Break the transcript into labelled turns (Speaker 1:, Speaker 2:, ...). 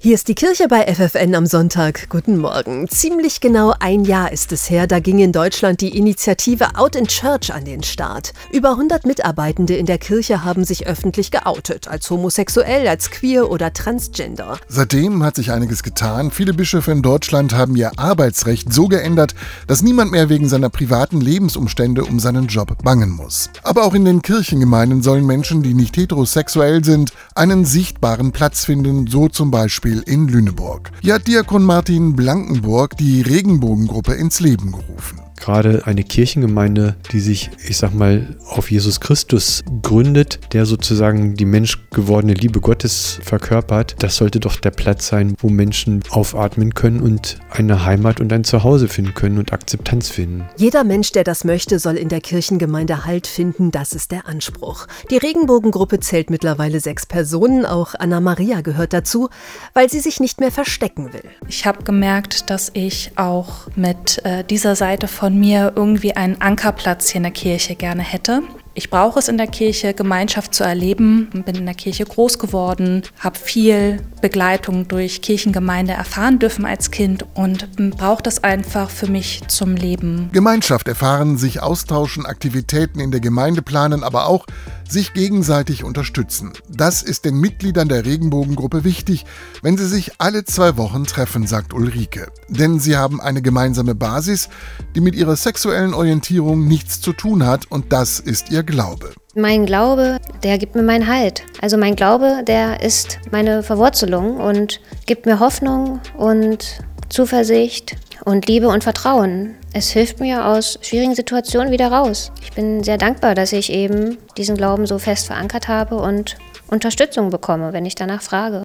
Speaker 1: Hier ist die Kirche bei FFN am Sonntag. Guten Morgen. Ziemlich genau ein Jahr ist es her, da ging in Deutschland die Initiative Out in Church an den Start. Über 100 Mitarbeitende in der Kirche haben sich öffentlich geoutet, als homosexuell, als queer oder transgender.
Speaker 2: Seitdem hat sich einiges getan. Viele Bischöfe in Deutschland haben ihr Arbeitsrecht so geändert, dass niemand mehr wegen seiner privaten Lebensumstände um seinen Job bangen muss. Aber auch in den Kirchengemeinden sollen Menschen, die nicht heterosexuell sind, einen sichtbaren Platz finden, so zum Beispiel Beispiel in Lüneburg. Hier hat Diakon Martin Blankenburg die Regenbogengruppe ins Leben gerufen
Speaker 3: gerade eine Kirchengemeinde, die sich, ich sag mal, auf Jesus Christus gründet, der sozusagen die menschgewordene Liebe Gottes verkörpert, das sollte doch der Platz sein, wo Menschen aufatmen können und eine Heimat und ein Zuhause finden können und Akzeptanz finden.
Speaker 1: Jeder Mensch, der das möchte, soll in der Kirchengemeinde Halt finden, das ist der Anspruch. Die Regenbogengruppe zählt mittlerweile sechs Personen, auch Anna Maria gehört dazu, weil sie sich nicht mehr verstecken will.
Speaker 4: Ich habe gemerkt, dass ich auch mit äh, dieser Seite von mir irgendwie einen Ankerplatz hier in der Kirche gerne hätte. Ich brauche es in der Kirche, Gemeinschaft zu erleben. Bin in der Kirche groß geworden, habe viel Begleitung durch Kirchengemeinde erfahren dürfen als Kind und brauche das einfach für mich zum Leben.
Speaker 2: Gemeinschaft erfahren, sich austauschen, Aktivitäten in der Gemeinde planen, aber auch sich gegenseitig unterstützen. Das ist den Mitgliedern der Regenbogengruppe wichtig, wenn sie sich alle zwei Wochen treffen, sagt Ulrike. Denn sie haben eine gemeinsame Basis, die mit ihrer sexuellen Orientierung nichts zu tun hat und das ist ihr Glaube.
Speaker 5: Mein Glaube, der gibt mir meinen Halt. Also mein Glaube, der ist meine Verwurzelung und gibt mir Hoffnung und Zuversicht und Liebe und Vertrauen. Es hilft mir aus schwierigen Situationen wieder raus. Ich bin sehr dankbar, dass ich eben diesen Glauben so fest verankert habe und Unterstützung bekomme, wenn ich danach frage.